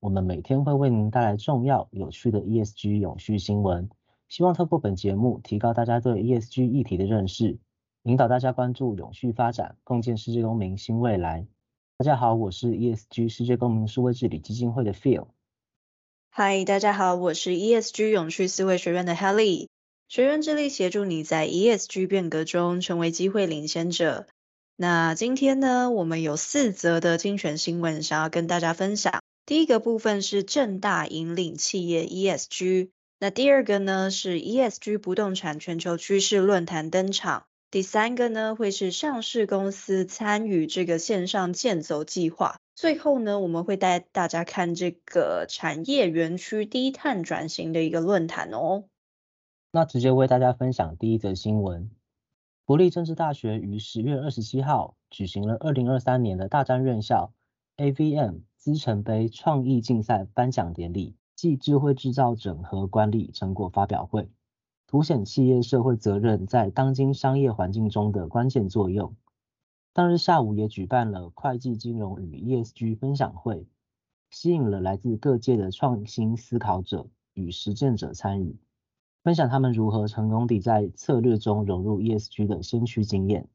我们每天会为您带来重要、有趣的 ESG 永续新闻，希望透过本节目提高大家对 ESG 议题的认识，引导大家关注永续发展，共建世界公民新未来。大家好，我是 ESG 世界公民数位治理基金会的 Phil。Hi，大家好，我是 ESG 永续思维学院的 Helly。学院致力协助你在 ESG 变革中成为机会领先者。那今天呢，我们有四则的精选新闻想要跟大家分享。第一个部分是正大引领企业 ESG，那第二个呢是 ESG 不动产全球趋势论坛登场，第三个呢会是上市公司参与这个线上健走计划，最后呢我们会带大家看这个产业园区低碳转型的一个论坛哦。那直接为大家分享第一则新闻，国立政治大学于十月二十七号举行了二零二三年的大专院校 AVM。资诚杯创意竞赛颁奖典礼暨智慧制造整合管理成果发表会，凸显企业社会责任在当今商业环境中的关键作用。当日下午也举办了会计金融与 ESG 分享会，吸引了来自各界的创新思考者与实践者参与，分享他们如何成功地在策略中融入 ESG 的先驱经验。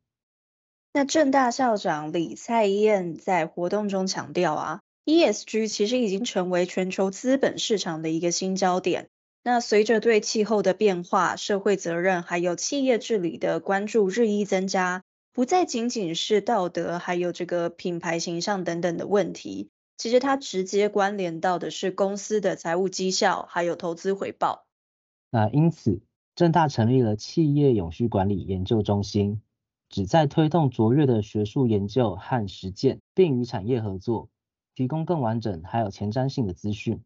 那正大校长李蔡燕在活动中强调啊。ESG 其实已经成为全球资本市场的一个新焦点。那随着对气候的变化、社会责任还有企业治理的关注日益增加，不再仅仅是道德，还有这个品牌形象等等的问题。其实它直接关联到的是公司的财务绩效，还有投资回报。那因此，正大成立了企业永续管理研究中心，旨在推动卓越的学术研究和实践，并与产业合作。提供更完整还有前瞻性的资讯，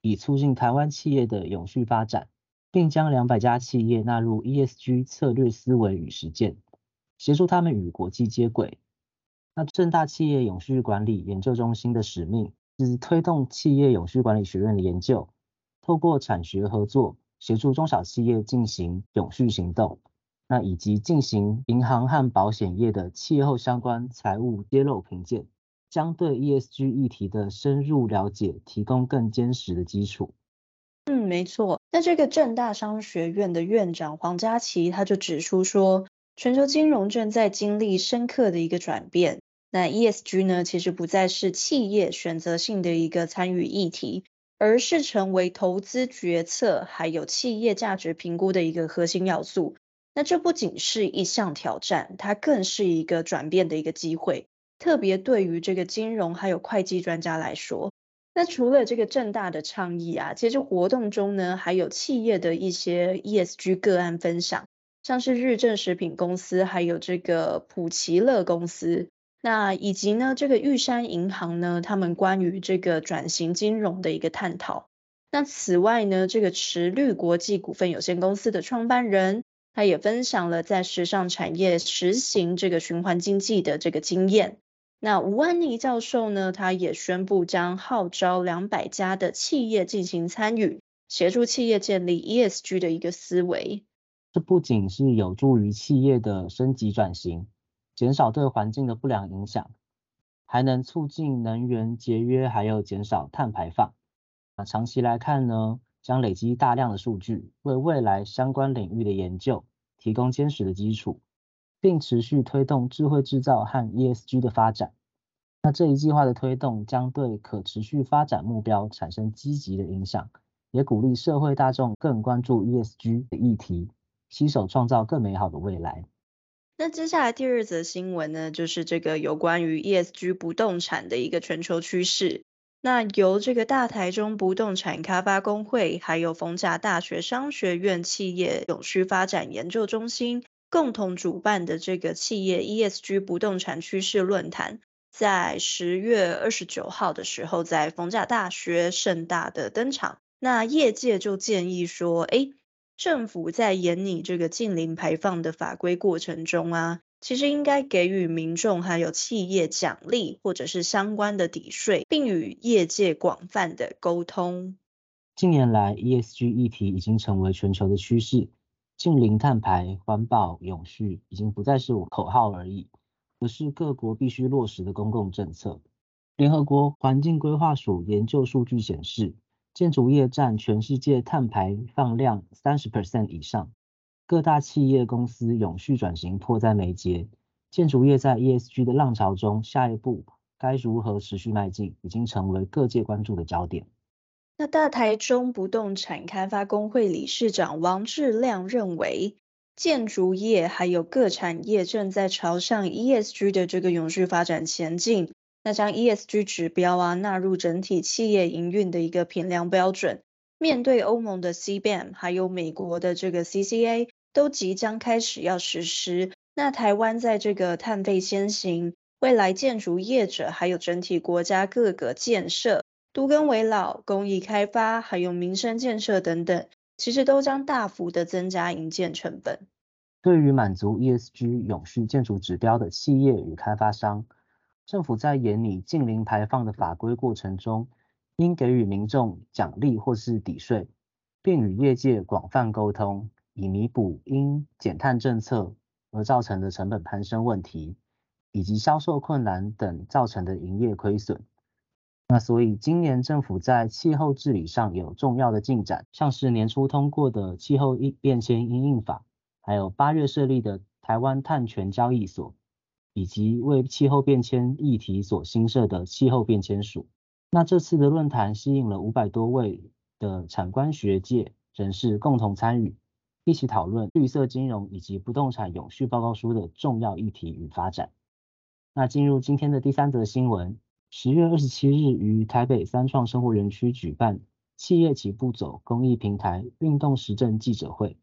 以促进台湾企业的永续发展，并将两百家企业纳入 ESG 策略思维与实践，协助他们与国际接轨。那正大企业永续管理研究中心的使命是推动企业永续管理学院的研究，透过产学合作，协助中小企业进行永续行动，那以及进行银行和保险业的气候相关财务揭露评鉴。将对 ESG 议题的深入了解提供更坚实的基础。嗯，没错。那这个正大商学院的院长黄家祺他就指出说，全球金融正在经历深刻的一个转变。那 ESG 呢，其实不再是企业选择性的一个参与议题，而是成为投资决策还有企业价值评估的一个核心要素。那这不仅是一项挑战，它更是一个转变的一个机会。特别对于这个金融还有会计专家来说，那除了这个正大的倡议啊，其实活动中呢还有企业的一些 ESG 个案分享，像是日正食品公司，还有这个普奇乐公司，那以及呢这个玉山银行呢，他们关于这个转型金融的一个探讨。那此外呢，这个驰绿国际股份有限公司的创办人，他也分享了在时尚产业实行这个循环经济的这个经验。那吴安妮教授呢，他也宣布将号召两百家的企业进行参与，协助企业建立 ESG 的一个思维。这不仅是有助于企业的升级转型，减少对环境的不良影响，还能促进能源节约，还有减少碳排放。那长期来看呢，将累积大量的数据，为未来相关领域的研究提供坚实的基础。并持续推动智慧制造和 ESG 的发展。那这一计划的推动将对可持续发展目标产生积极的影响，也鼓励社会大众更关注 ESG 的议题，携手创造更美好的未来。那接下来第二则新闻呢，就是这个有关于 ESG 不动产的一个全球趋势。那由这个大台中不动产开发公会，还有逢甲大学商学院企业永续发展研究中心。共同主办的这个企业 ESG 不动产趋势论坛，在十月二十九号的时候，在逢甲大学盛大的登场。那业界就建议说，诶，政府在研拟这个近零排放的法规过程中啊，其实应该给予民众还有企业奖励或者是相关的抵税，并与业界广泛的沟通。近年来，ESG 议题已经成为全球的趋势，净零碳排、环保、永续已经不再是我口号而已，而是各国必须落实的公共政策。联合国环境规划署研究数据显示，建筑业占全世界碳排放量三十 percent 以上。各大企业公司永续转型迫在眉睫，建筑业在 ESG 的浪潮中，下一步该如何持续迈进，已经成为各界关注的焦点。那大台中不动产开发工会理事长王志亮认为，建筑业还有各产业正在朝向 ESG 的这个永续发展前进。那将 ESG 指标啊纳入整体企业营运的一个评量标准，面对欧盟的 CBAM，还有美国的这个 CCA，都即将开始要实施。那台湾在这个碳费先行，未来建筑业者还有整体国家各个建设，都更危老、公益开发，还有民生建设等等，其实都将大幅的增加营建成本。对于满足 ESG 永续建筑指标的企业与开发商。政府在研拟近零排放的法规过程中，应给予民众奖励或是抵税，并与业界广泛沟通，以弥补因减碳政策而造成的成本攀升问题，以及销售困难等造成的营业亏损。那所以今年政府在气候治理上有重要的进展，像是年初通过的气候一变迁因应法，还有八月设立的台湾碳权交易所。以及为气候变迁议题所新设的气候变迁署。那这次的论坛吸引了五百多位的产官学界人士共同参与，一起讨论绿色金融以及不动产永续报告书的重要议题与发展。那进入今天的第三则新闻，十月二十七日于台北三创生活园区举办企业起步走公益平台运动实证记者会，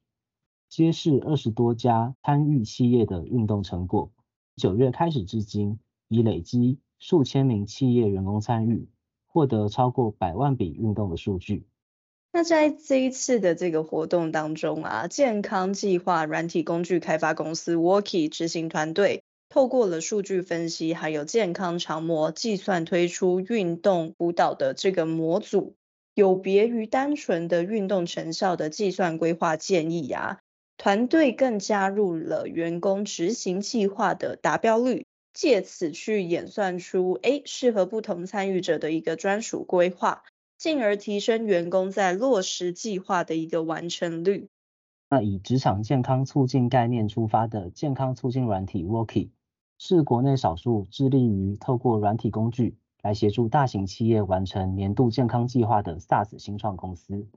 揭示二十多家参与企业的运动成果。九月开始至今，已累积数千名企业员工参与，获得超过百万笔运动的数据。那在这一次的这个活动当中啊，健康计划软体工具开发公司 Worky 执行团队，透过了数据分析，还有健康常模计算，推出运动舞蹈的这个模组，有别于单纯的运动成效的计算规划建议啊。团队更加入了员工执行计划的达标率，借此去演算出诶适合不同参与者的一个专属规划，进而提升员工在落实计划的一个完成率。那以职场健康促进概念出发的健康促进软体 Worky，是国内少数致力于透过软体工具来协助大型企业完成年度健康计划的 SaaS 新创公司。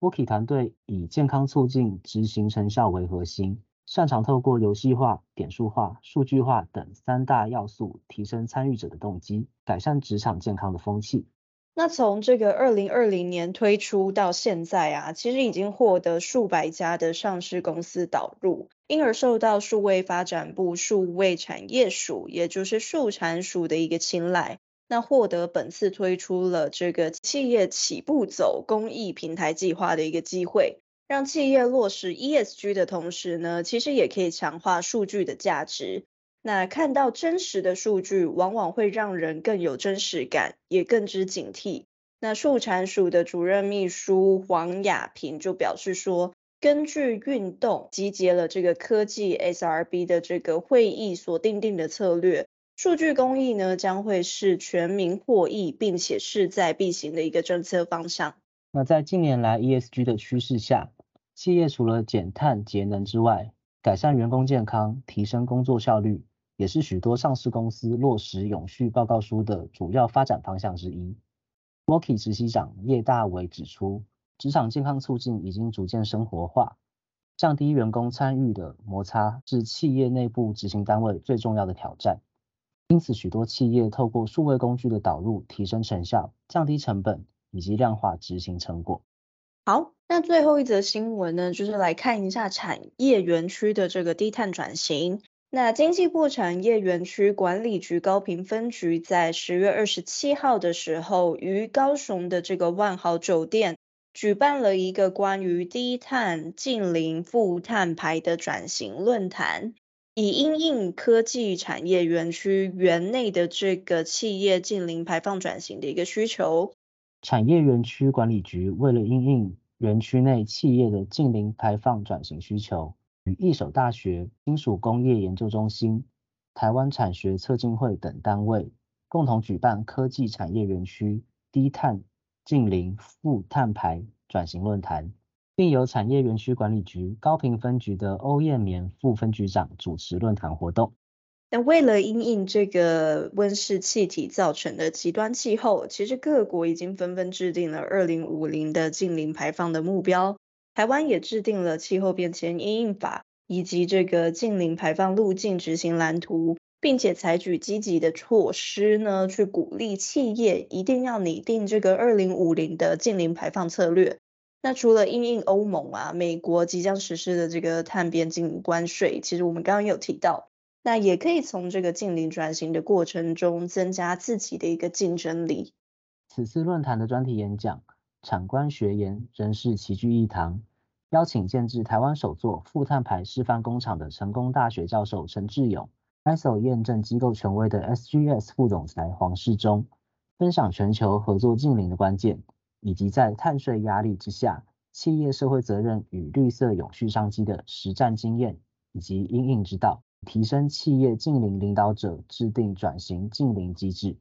Worky 团队以健康促进执行成效为核心，擅长透过游戏化、点数化、数据化等三大要素，提升参与者的动机，改善职场健康的风气。那从这个二零二零年推出到现在啊，其实已经获得数百家的上市公司导入，因而受到数位发展部数位产业署，也就是数产署的一个青睐。那获得本次推出了这个企业起步走公益平台计划的一个机会，让企业落实 ESG 的同时呢，其实也可以强化数据的价值。那看到真实的数据，往往会让人更有真实感，也更知警惕。那数产署的主任秘书黄雅萍就表示说，根据运动集结了这个科技 SRB 的这个会议所定定的策略。数据公益呢，将会是全民获益，并且势在必行的一个政策方向。那在近年来 ESG 的趋势下，企业除了减碳节能之外，改善员工健康、提升工作效率，也是许多上市公司落实永续报告书的主要发展方向之一。Worki 执行长叶大伟指出，职场健康促进已经逐渐生活化，降低员工参与的摩擦是企业内部执行单位最重要的挑战。因此，许多企业透过数位工具的导入，提升成效、降低成本以及量化执行成果。好，那最后一则新闻呢，就是来看一下产业园区的这个低碳转型。那经济部产业园区管理局高平分局在十月二十七号的时候，于高雄的这个万豪酒店举办了一个关于低碳、近零、负碳排的转型论坛，以因应科技产业园区园内的这个企业近零排放转型的一个需求。产业园区管理局为了因应园区内企业的近零排放转型需求，与义守大学、金属工业研究中心、台湾产学测进会等单位，共同举办科技产业园区低碳。净零负碳排转型论坛，并由产业园区管理局高屏分局的欧燕绵副分局长主持论坛活动。那为了因应这个温室气体造成的极端气候，其实各国已经纷纷制定了二零五零的净零排放的目标。台湾也制定了气候变迁因应法以及这个净零排放路径执行蓝图。并且采取积极的措施呢，去鼓励企业一定要拟定这个二零五零的净零排放策略。那除了因应欧盟啊、美国即将实施的这个碳边境关税，其实我们刚刚有提到，那也可以从这个净零转型的过程中增加自己的一个竞争力。此次论坛的专题演讲，产官学研人士齐聚一堂，邀请建制台湾首座负碳排示范工厂的成功大学教授陈志勇。ISO 验证机构权威的 SGS 副总裁黄世忠分享全球合作净零的关键，以及在碳税压力之下，企业社会责任与绿色永续商机的实战经验以及因应之道，提升企业净零领导者制定转型净零机制。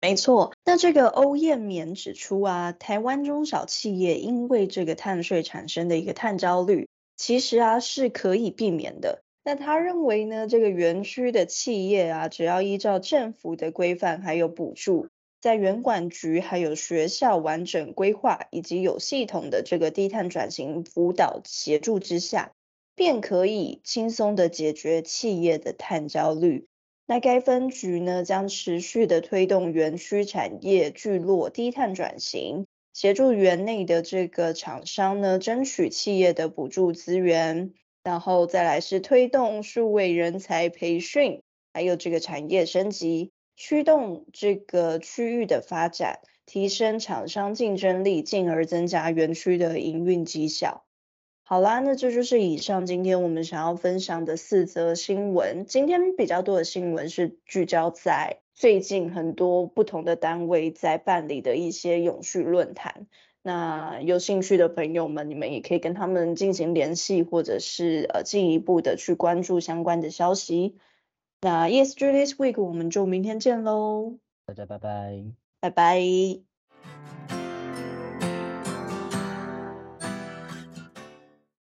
没错，那这个欧燕绵指出啊，台湾中小企业因为这个碳税产生的一个碳焦虑，其实啊是可以避免的。那他认为呢，这个园区的企业啊，只要依照政府的规范还有补助，在园管局还有学校完整规划以及有系统的这个低碳转型辅导协助之下，便可以轻松的解决企业的碳焦虑。那该分局呢，将持续的推动园区产业聚落低碳转型，协助园内的这个厂商呢，争取企业的补助资源。然后再来是推动数位人才培训，还有这个产业升级，驱动这个区域的发展，提升厂商竞争力，进而增加园区的营运绩效。好啦，那这就是以上今天我们想要分享的四则新闻。今天比较多的新闻是聚焦在最近很多不同的单位在办理的一些永续论坛。那有兴趣的朋友们，你们也可以跟他们进行联系，或者是呃进一步的去关注相关的消息。那 ESG This Week，我们就明天见喽，大家拜拜，拜拜。